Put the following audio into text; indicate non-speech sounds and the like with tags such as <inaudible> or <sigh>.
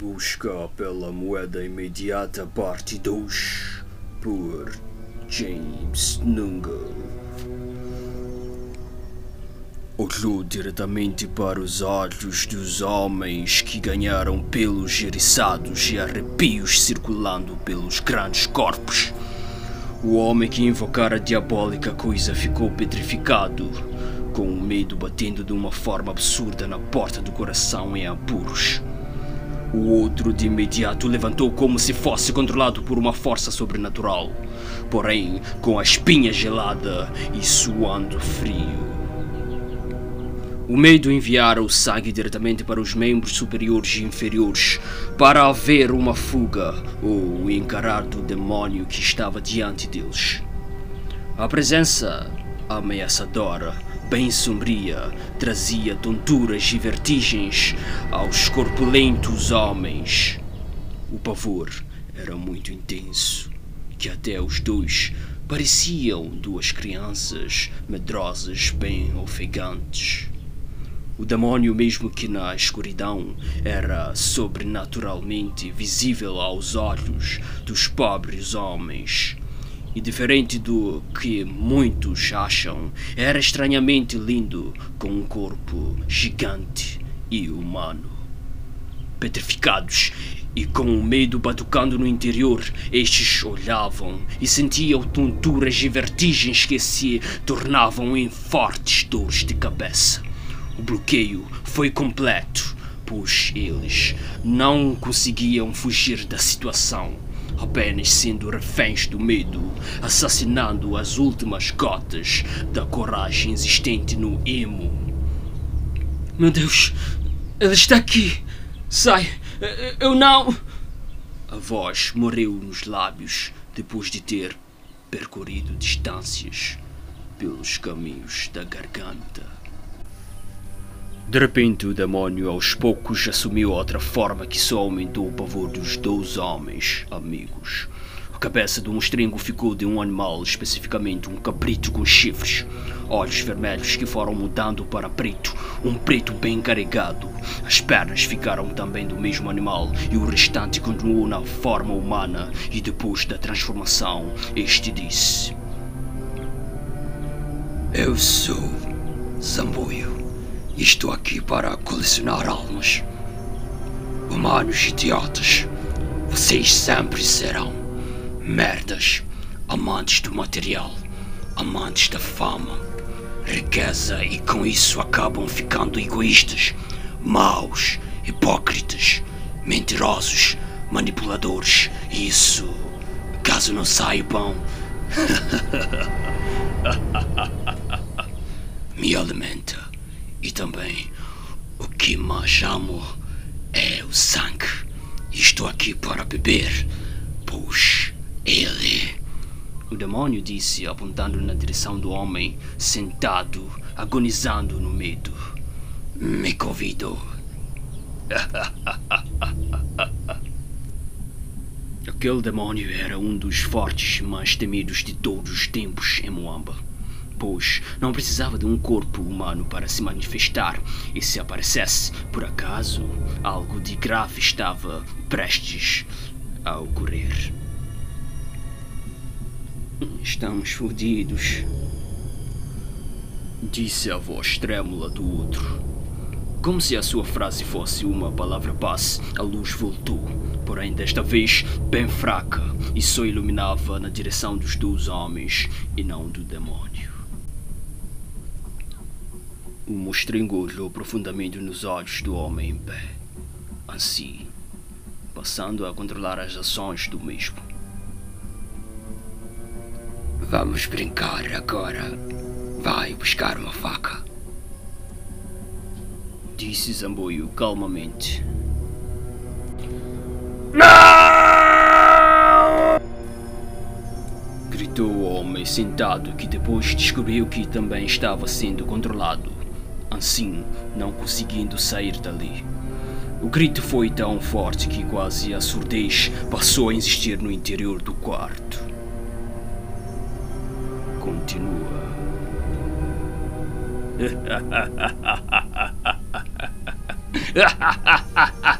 Busca pela moeda imediata, parte 2, por James Nungle. Olhou diretamente para os olhos dos homens que ganharam pelos eriçados e arrepios circulando pelos grandes corpos. O homem que invocara a diabólica coisa ficou petrificado, com o medo batendo de uma forma absurda na porta do coração em apuros. O outro de imediato levantou como se fosse controlado por uma força sobrenatural, porém com a espinha gelada e suando frio. O medo enviara o sangue diretamente para os membros superiores e inferiores para haver uma fuga ou encarar do demônio que estava diante deles. A presença ameaçadora, bem sombria, trazia tonturas e vertigens aos corpulentos homens. O pavor era muito intenso, que até os dois pareciam duas crianças medrosas bem ofegantes. O demônio, mesmo que na escuridão, era sobrenaturalmente visível aos olhos dos pobres homens. E diferente do que muitos acham, era estranhamente lindo, com um corpo gigante e humano. Petrificados e com o medo batucando no interior, estes olhavam e sentiam tonturas e vertigens que se tornavam em fortes dores de cabeça. O bloqueio foi completo, pois eles não conseguiam fugir da situação, apenas sendo reféns do medo, assassinando as últimas gotas da coragem existente no emo. Meu Deus, ele está aqui! Sai! Eu não! A voz morreu nos lábios depois de ter percorrido distâncias pelos caminhos da garganta. De repente, o demônio aos poucos assumiu outra forma que só aumentou o pavor dos dois homens amigos. A cabeça do monstrengo ficou de um animal, especificamente um cabrito com chifres. Olhos vermelhos que foram mudando para preto, um preto bem carregado. As pernas ficaram também do mesmo animal e o restante continuou na forma humana. E depois da transformação, este disse: Eu sou Zambuio. Estou aqui para colecionar almas. Humanos idiotas, vocês sempre serão merdas, amantes do material, amantes da fama, riqueza e com isso acabam ficando egoístas, maus, hipócritas, mentirosos, manipuladores. Isso, caso não saibam, <laughs> me alimenta. E também o que mais amo é o sangue. Estou aqui para beber, pois ele. O demônio disse, apontando na direção do homem, sentado, agonizando no medo. Me convidou. <laughs> Aquele demônio era um dos fortes mais temidos de todos os tempos em Moamba pois não precisava de um corpo humano para se manifestar, e se aparecesse, por acaso, algo de grave estava prestes a ocorrer. Estamos fodidos, disse a voz trêmula do outro. Como se a sua frase fosse uma palavra paz, a luz voltou, porém desta vez bem fraca, e só iluminava na direção dos dois homens e não do demônio. O mostrengo olhou profundamente nos olhos do homem em pé, assim, passando a controlar as ações do mesmo. Vamos brincar agora. Vai buscar uma faca. Disse Zamboio calmamente. Não! Gritou o homem sentado que depois descobriu que também estava sendo controlado assim não conseguindo sair dali. O grito foi tão forte que quase a surdez passou a existir no interior do quarto. Continua. <laughs>